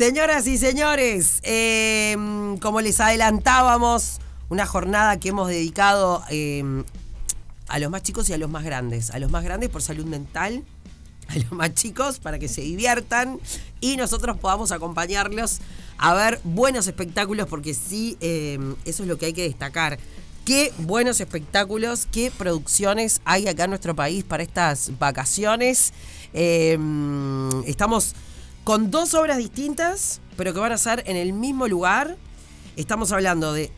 Señoras y señores, eh, como les adelantábamos, una jornada que hemos dedicado eh, a los más chicos y a los más grandes. A los más grandes por salud mental, a los más chicos para que se diviertan y nosotros podamos acompañarlos a ver buenos espectáculos, porque sí, eh, eso es lo que hay que destacar. Qué buenos espectáculos, qué producciones hay acá en nuestro país para estas vacaciones. Estamos con dos obras distintas, pero que van a ser en el mismo lugar. Estamos hablando de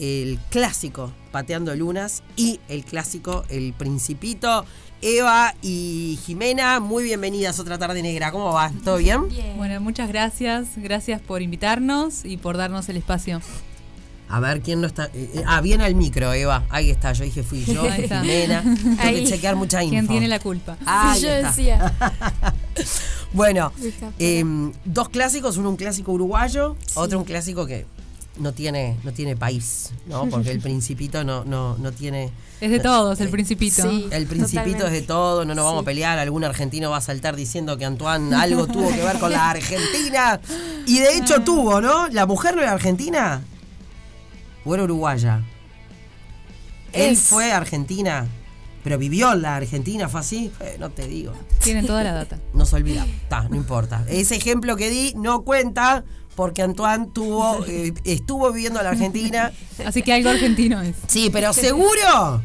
el clásico Pateando Lunas y el clásico El Principito. Eva y Jimena, muy bienvenidas otra tarde negra. ¿Cómo va? ¿Todo bien? Bueno, muchas gracias. Gracias por invitarnos y por darnos el espacio. A ver quién no está. eh, eh, ah, viene al micro, Eva. Ahí está. Yo dije, fui yo. Jimena. Tengo que Ahí. chequear mucha info. ¿Quién tiene la culpa? Ahí yo está. decía. Bueno, eh, dos clásicos, uno un clásico uruguayo, otro un clásico que no tiene, no tiene país, ¿no? Porque el principito no, no, no tiene. Es de todos, el principito. Sí. El principito es de Totalmente. todo, no nos vamos a pelear, algún argentino va a saltar diciendo que Antoine algo tuvo que ver con la Argentina. Y de hecho tuvo, ¿no? ¿La mujer no era argentina? ¿O era uruguaya? Él Es. fue Argentina, pero vivió en la Argentina, ¿fue así? Eh, no te digo. Tienen toda la data. Nos olvidamos. Está, no importa. Ese ejemplo que di no cuenta porque Antoine tuvo, eh, estuvo viviendo en la Argentina. Así que algo argentino es. Sí, pero seguro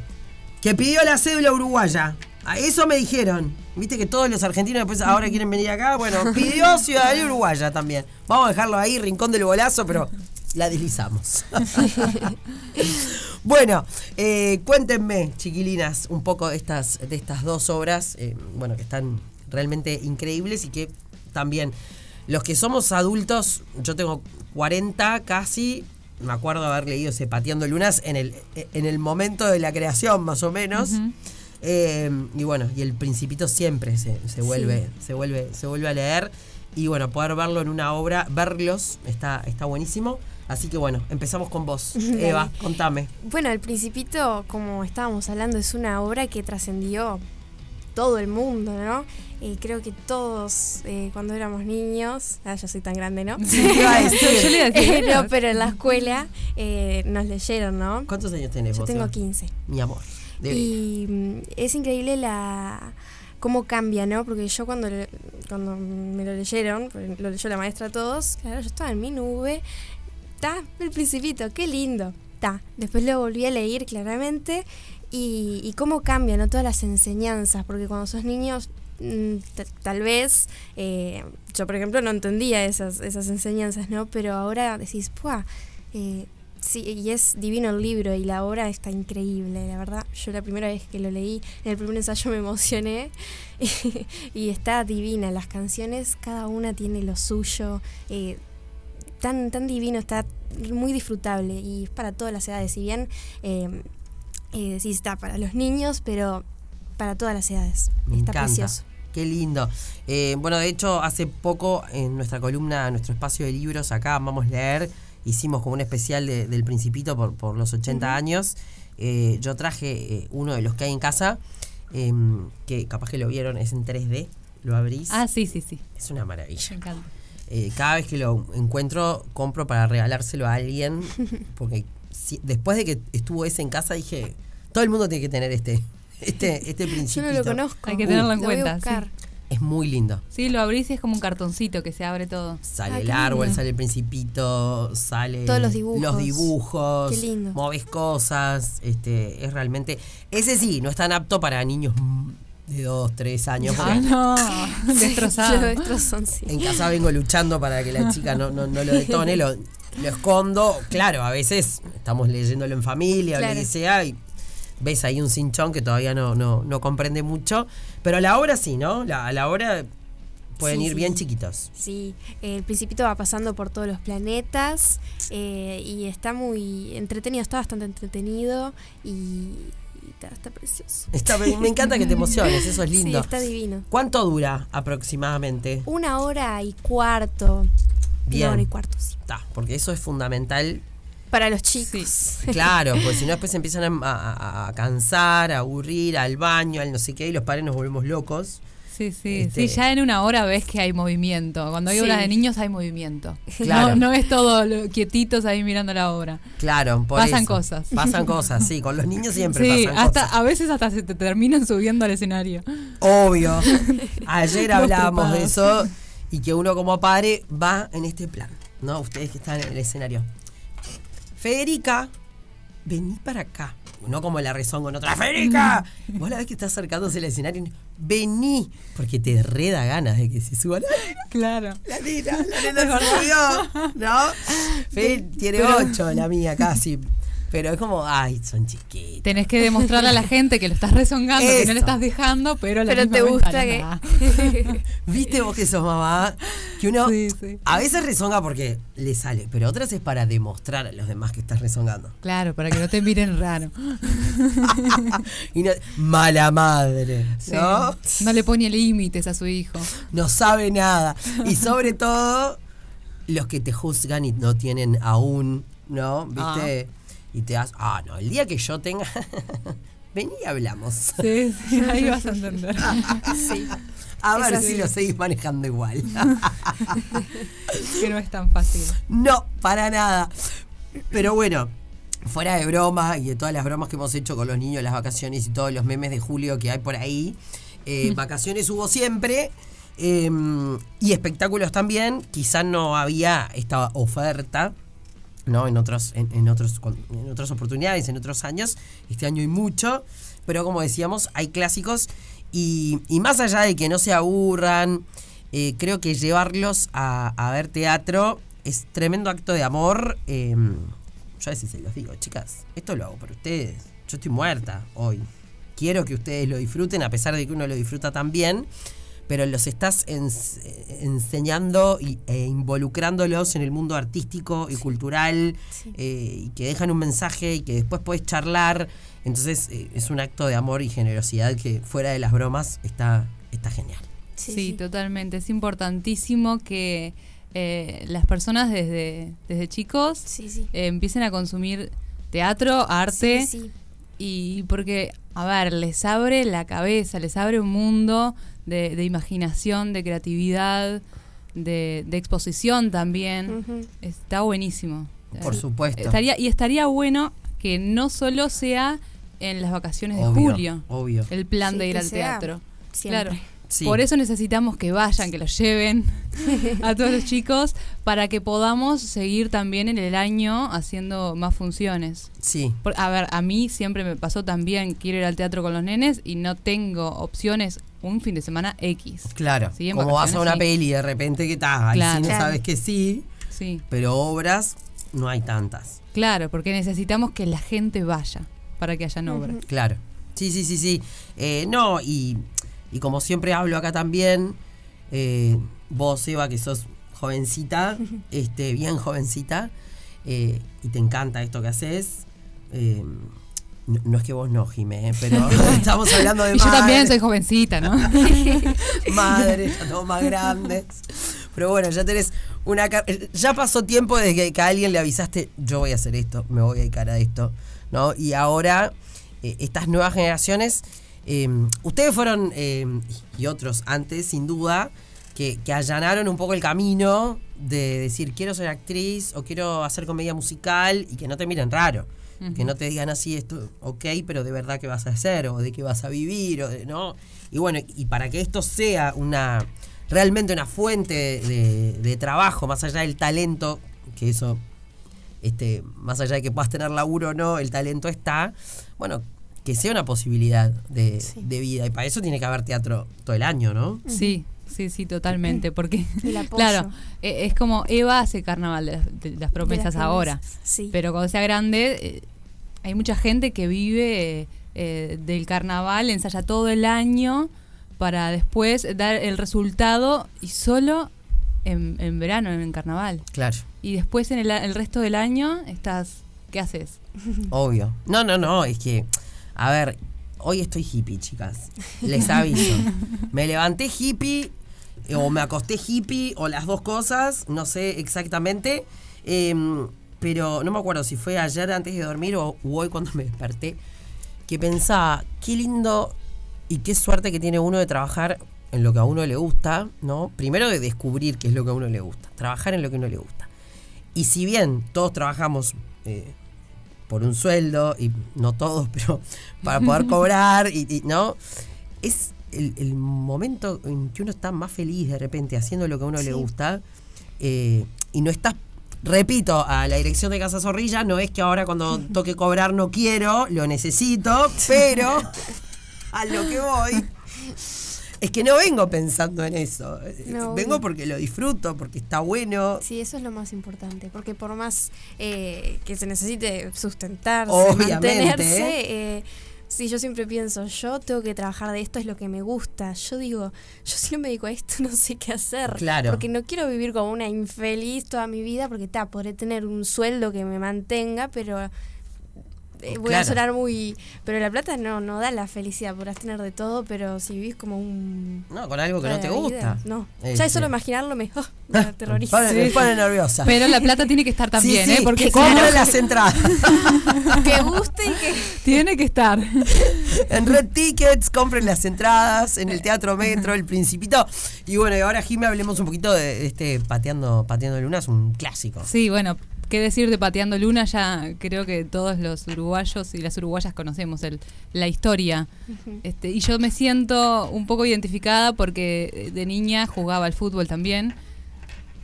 que pidió la cédula uruguaya. A eso me dijeron. Viste que todos los argentinos después ahora quieren venir acá. Bueno, pidió ciudadanía uruguaya también. Vamos a dejarlo ahí, rincón del golazo, pero la deslizamos. Bueno, eh, cuéntenme, chiquilinas, un poco de estas, de estas dos obras, eh, bueno, que están realmente increíbles y que también los que somos adultos, yo tengo 40 casi, me acuerdo haber leído ese Pateando Lunas en el, en el momento de la creación, más o menos. Eh, y bueno, y el principito siempre se, se vuelve, se vuelve, se vuelve a leer. Y bueno, poder verlo en una obra, verlos, está, está buenísimo. Así que bueno, empezamos con vos. Eva, contame. Bueno, El Principito, como estábamos hablando, es una obra que trascendió todo el mundo, ¿no? Eh, creo que todos, eh, cuando éramos niños, ah, yo soy tan grande, ¿no? Sí, te iba a decir. Yo le iba a decir, Eh, no, pero en la escuela eh, nos leyeron, ¿no? ¿Cuántos años tenés Yo vos? tengo Eva? 15. Mi amor. de. Y mm, es increíble la cómo cambia, ¿no? Porque yo cuando, le- cuando me lo leyeron, lo leyó la maestra a todos, claro, yo estaba en mi nube, está, el principito, qué lindo, está. Después lo volví a leer claramente y, cómo cambia, ¿no? Todas las enseñanzas, porque cuando sos niños mm, tal vez eh, yo por ejemplo no entendía esas, esas enseñanzas, ¿no? Pero ahora decís, ¡puah! Eh, sí, y es divino el libro y la obra está increíble, la verdad. Yo la primera vez que lo leí, en el primer ensayo me emocioné y, está divina. Las canciones, cada una tiene lo suyo. eh, tan, tan divino, está muy disfrutable y es para todas las edades. Si bien eh, eh, sí está para los niños, pero para todas las edades. Me está encanta. precioso. Qué lindo. Eh, bueno, de hecho, hace poco en nuestra columna, en nuestro espacio de libros, acá vamos a leer, hicimos como un especial de- del Principito por, por los 80 años. Eh, yo traje eh, uno de los que hay en casa, eh, que capaz que lo vieron, es en 3D. Lo abrís. Ah, sí, sí, sí. Es una Me maravilla. encanta. Eh, cada vez que lo encuentro, compro para regalárselo a alguien. Porque si- después de que estuvo ese en casa, dije, todo el mundo tiene que tener este, este, este Yo principito. no lo conozco. Hay que tenerlo en Lo voy a cuenta. Es muy lindo. Sí, lo abrís y es como un cartoncito que se abre todo. Sale Ah, el árbol, lindo. sale el principito, sale Todos los dibujos. los dibujos, Qué lindo. moves cosas, este, es realmente, ese sí, no es tan apto para niños de 2, 3 años, Ah, no. Destrozado. destrozan, sí. en casa vengo luchando para que la chica no, no, no lo detone, lo, lo escondo, claro, a veces estamos leyéndolo en familia o lo Claro. que sea y ves ahí un cinchón que todavía no, no, no comprende mucho, pero a la hora sí, ¿no? La- a la hora pueden Sí, ir sí. bien chiquitos. Sí, el Principito va pasando por todos los planetas eh, y está muy entretenido, está bastante entretenido y está, está precioso. Está- me encanta que te emociones, eso es lindo. Sí, está divino. ¿Cuánto dura aproximadamente? Una hora y cuarto. Bien. Una hora y cuarto, sí. Ta, porque eso es fundamental. Para los chicos. Claro, porque si no después empiezan a, a- a cansar, a aburrir, al baño, al no sé qué, y los padres nos volvemos locos. Sí, sí, Este- sí, ya en una hora ves que hay movimiento. Cuando hay Sí. obras de niños hay movimiento. Claro. No, no es todo lo- quietitos ahí mirando la obra. Claro, por Pasan eso. cosas. Pasan cosas, sí, con los niños siempre Sí, pasan hasta cosas. a veces hasta se te terminan subiendo al escenario. Obvio. Ayer hablábamos de eso y que uno como padre va en este plan, ¿no? Ustedes que están en el escenario. Federica, vení para acá. No como la rezón con otra. ¡Federica! Vos la ves que está acercándose al escenario. Vení. Porque te reda ganas de que se suba la Claro. La nena, la nena se subió, ¿no? Fe tiene ocho, la mía casi. Pero es como, ay, son chiquitos. Tenés que demostrarle a la gente que lo estás rezongando, que no le estás dejando, pero a la Pero misma te gusta "Ah, que. nah". ¿Viste vos que sos mamá? Que uno Sí, sí. a veces rezonga porque le sale, pero otras es para demostrar a los demás que estás rezongando. Claro, para que no te miren raro. y no, mala madre, Sí. ¿no? No le pone límites a su hijo. No sabe nada. Y sobre todo, los que te juzgan y no tienen aún, ¿no? ¿Viste? Y te das, ah, no, el día que yo tenga, vení y hablamos. Sí, sí, ahí vas a entender. Sí. A ver si lo seguís manejando igual. Que no es tan fácil. no, para nada. Pero bueno, fuera de broma y de todas las bromas que hemos hecho con los niños, las vacaciones y todos los memes de julio que hay por ahí, eh, vacaciones hubo siempre. eh, y espectáculos también. Quizás no había esta oferta. ¿No? En, otros, en, en otros, en otras oportunidades, en otros años. Este año hay mucho. Pero como decíamos, hay clásicos. Y, y más allá de que no se aburran, eh, creo que llevarlos a, a ver teatro es tremendo acto de amor. eh, yo a veces se los digo, chicas, esto lo hago por ustedes. Yo estoy muerta hoy. Quiero que ustedes lo disfruten, a pesar de que uno lo disfruta también pero los estás ens- enseñando y, e involucrándolos en el mundo artístico y cultural Sí. eh, y que dejan un mensaje y que después puedes charlar. Entonces eh, es un acto de amor y generosidad que fuera de las bromas está, está genial. Sí, totalmente. Es importantísimo que eh, las personas desde, desde chicos Sí, sí. eh, empiecen a consumir teatro, arte, Sí, sí. Y porque, a ver, les abre la cabeza, les abre un mundo de, de imaginación, de creatividad, de, de exposición también. Está buenísimo. Por Eh, supuesto. Estaría, y estaría bueno que no solo sea en las vacaciones de julio Obvio. el plan Sí, de ir al sea teatro. Siempre. Claro. Sí. Por eso necesitamos que vayan, que los lleven a todos los chicos para que podamos seguir también en el año haciendo más funciones. Sí. Por- a ver, a mí siempre me pasó también, quiero ir al teatro con los nenes y no tengo opciones un fin de semana X. Claro. Sí, Como vas a una sí. peli y de repente que está, ahí Claro. no sabes que sí, Sí, pero obras no hay tantas. claro, porque necesitamos que la gente vaya para que hayan obras. Claro. Sí, sí, sí, sí. Eh, no, y, y como siempre hablo acá también, eh, vos, Eva, que sos jovencita, este, bien jovencita, eh, y te encanta esto que haces. eh, no, no es que vos no, Jimé, pero estamos hablando de Y yo también soy jovencita, ¿no? madres, ya todos más grandes. Pero bueno, ya tenés una... Ya pasó tiempo desde que, que a alguien le avisaste, yo voy a hacer esto, me voy a dedicar a esto, ¿no? Y ahora, eh, estas nuevas generaciones, eh, ustedes fueron, eh, y otros antes, sin duda, que, que allanaron un poco el camino de decir, quiero ser actriz o quiero hacer comedia musical y que no te miren raro. Que no te digan así esto, ok, pero de verdad qué vas a hacer o de qué vas a vivir, o de, ¿no? Y bueno, y para que esto sea una realmente una fuente de, de trabajo, más allá del talento, que eso, este, más allá de que puedas tener laburo o no, el talento está, bueno, que sea una posibilidad de, Sí. de vida. Y para eso tiene que haber teatro todo el año, ¿no? Sí, sí, sí, totalmente. Porque, claro, eh, es como Eva hace carnaval de las, de las promesas De las ahora. Sí. Pero cuando sea grande, eh, hay mucha gente que vive eh, del carnaval, ensaya todo el año para después dar el resultado y solo en, en verano, en carnaval. Claro. Y después en el, a- el resto del año estás, ¿qué haces? Obvio. No, no, no, es que, a ver, hoy estoy hippie, chicas. Les aviso. Me levanté hippie o me acosté hippie o las dos cosas, no sé exactamente. em, pero no me acuerdo si fue ayer antes de dormir o hoy cuando me desperté, que pensaba, qué lindo y qué suerte que tiene uno de trabajar en lo que a uno le gusta, ¿no? Primero de descubrir qué es lo que a uno le gusta, trabajar en lo que a uno le gusta. Y si bien todos trabajamos eh, por un sueldo, y no todos, pero para poder cobrar, y, y, ¿no? Es el, el momento en que uno está más feliz de repente haciendo lo que a uno le gusta eh, y no estás, repito, a la dirección de Casa Zorrilla, no es que ahora cuando toque cobrar no quiero, lo necesito, pero a lo que voy es que no vengo pensando en eso. No, vengo porque lo disfruto, porque está bueno. Sí, eso es lo más importante, porque por más eh, que se necesite sustentarse, Obviamente. mantenerse, eh, sí, yo siempre pienso, yo tengo que trabajar de esto, es lo que me gusta. Yo digo, yo si no me dedico a esto, no sé qué hacer. Claro. Porque no quiero vivir como una infeliz toda mi vida, porque ta, podré tener un sueldo que me mantenga, pero eh, voy Claro. a sonar muy... Pero la plata no, no da la felicidad, podrás tener de todo, pero si vivís como un... No, con algo que no te gusta. vida, No, Este. ya es solo imaginarlo me, oh, me aterroriza. Pone- Me pone nerviosa. Pero la plata tiene que estar también, Sí, sí, ¿eh? Porque que si compre las entradas. que guste y que... tiene que estar. En Red Tickets, compren las entradas en el Teatro Metro, El Principito. Y bueno, y ahora Jimmy hablemos un poquito de este Pateando, Pateando Lunas, un clásico. Sí, bueno, qué decir de Pateando Luna, ya creo que todos los uruguayos y las uruguayas conocemos el, la historia. Este, y yo me siento un poco identificada porque de niña jugaba al fútbol también.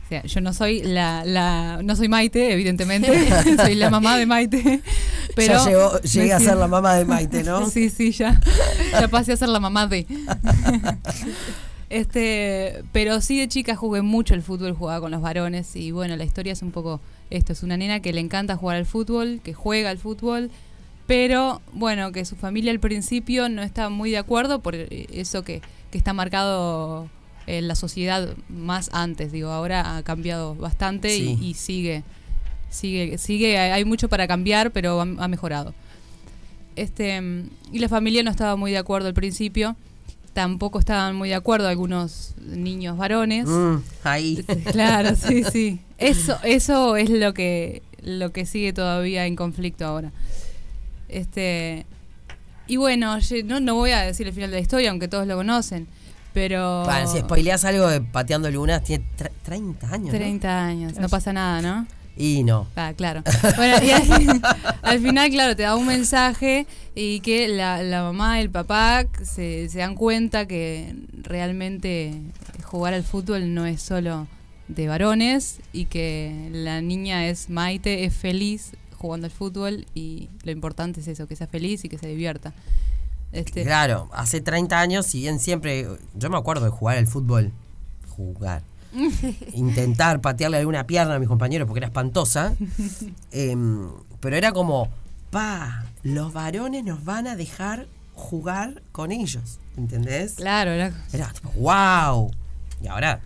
O sea, yo no soy la, la no soy Maite, evidentemente, soy la mamá de Maite. Pero ya llegó, llegué a ser la mamá de Maite, ¿no? Sí, sí, ya, ya pasé a ser la mamá de. Este, pero sí de chica jugué mucho el fútbol, jugaba con los varones y bueno, la historia es un poco esto, es una nena que le encanta jugar al fútbol, que juega al fútbol, pero bueno, que su familia al principio no está muy de acuerdo por eso que, que está marcado en la sociedad más antes, digo, ahora ha cambiado bastante y- Sí. y, sigue, sigue, sigue, hay mucho para cambiar, pero ha, ha mejorado. Este, y la familia no estaba muy de acuerdo al principio. Tampoco estaban muy de acuerdo algunos niños varones. Mm, ahí. Claro, sí, sí. Eso, eso es lo que, lo que sigue todavía en conflicto ahora. Este, y bueno, no, no voy a decir el final de la historia, aunque todos lo conocen. Pero. Bueno, si spoileás algo de Pateando Lunas, tiene tre- 30 años. ¿no? 30 años, no pasa nada, ¿no? Y no. Ah, claro. Bueno, y al, al final, claro, te da un mensaje y que la, la mamá y el papá se, se dan cuenta que realmente jugar al fútbol no es solo de varones y que la niña es Maite, es feliz jugando al fútbol y lo importante es eso, que sea feliz y que se divierta. Este, Claro, hace 30 años, si bien siempre. Yo me acuerdo de jugar al fútbol. Jugar. Intentar patearle alguna pierna a mis compañeros porque era espantosa. Em, pero era como, pa, los varones nos van a dejar jugar con ellos. ¿Entendés? claro, era- Era tipo, wow. Y ahora,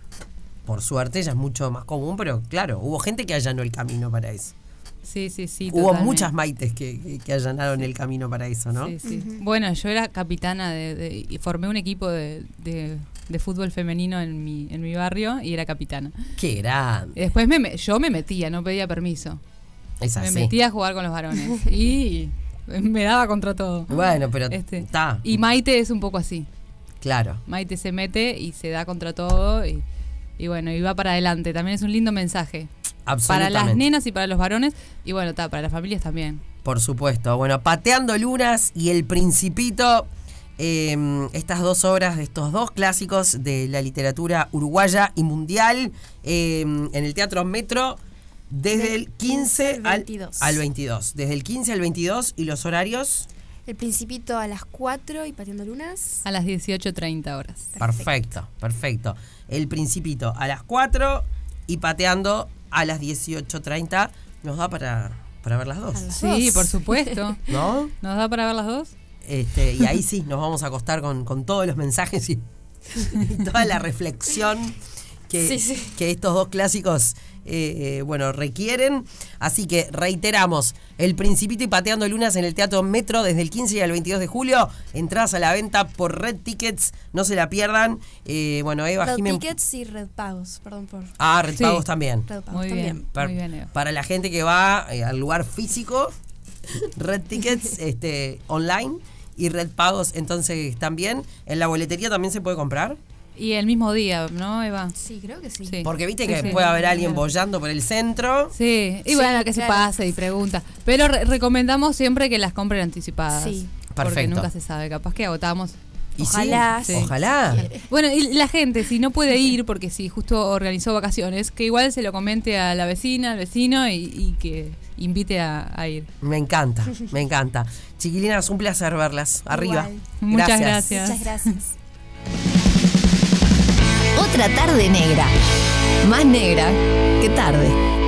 por suerte, ya es mucho más común, pero claro, hubo gente que allanó el camino para eso. sí, sí, sí. hubo totalmente. muchas maites que, que- que allanaron el camino para eso, ¿no? Sí, sí. Bueno, yo era capitana de, de- y formé un equipo de, de- de fútbol femenino en mi, en mi barrio y era capitana. Qué grande. Después me, me- yo me metía, no pedía permiso. Es Me así. metía a jugar con los varones y me daba contra todo. Bueno, pero Este, está. Y Maite es un poco así. Claro. Maite se mete y se da contra todo y, y bueno, y va para adelante. También es un lindo mensaje. Para Absolutamente. las nenas y para los varones y bueno, está, para las familias también. Por supuesto. Bueno, Pateando Lunas y El Principito. Eh, estas dos obras de estos dos clásicos de la literatura uruguaya y mundial eh, en el Teatro Metro desde Del el 15 al al 22. al 22. Desde el 15 al 22 y los horarios. El Principito a las 4 y Pateando Lunas. A las 18.30 horas. Perfecto, perfecto. El Principito a las 4 y Pateando a las 18.30. Nos da para, para ver las dos. Las Sí, dos. por supuesto. ¿No? ¿Nos da para ver las dos? Este, y ahí sí, nos vamos a acostar con, con todos los mensajes y, y toda la reflexión que, Sí, sí. que estos dos clásicos eh, eh, bueno, requieren. Así que reiteramos, El Principito y Pateando Lunas en el Teatro Metro desde el 15 al 22 de julio. Entradas a la venta por Red Tickets, no se la pierdan. Eh, bueno, Eva Red Jiménez. Tickets y Red Pagos, perdón por Ah, Red Sí. Pagos también. Red Pagos Muy también. bien. Par- Muy bien, Eva. para la gente que va eh, al lugar físico, Red Tickets este, online y Red Pagos entonces también. En la boletería también se puede comprar. Y el mismo día, ¿no, Eva? Sí, creo que sí. Sí. Porque viste que sí. puede haber alguien Claro. bollando por el centro. Sí, y Sí, bueno, que se pase y pregunta. Pero re- recomendamos siempre que las compren anticipadas. Sí. Porque Perfecto. nunca se sabe, capaz que agotamos. Y sí, Ojalá. Sí. Ojalá. Bueno, y la gente, si no puede ir, porque si justo organizó vacaciones, que igual se lo comente a la vecina, al vecino y, y que invite a, a ir. Me encanta, me encanta. Chiquilinas, un placer verlas. Arriba. Igual. Muchas gracias. Muchas gracias. Otra tarde negra. Más negra que tarde.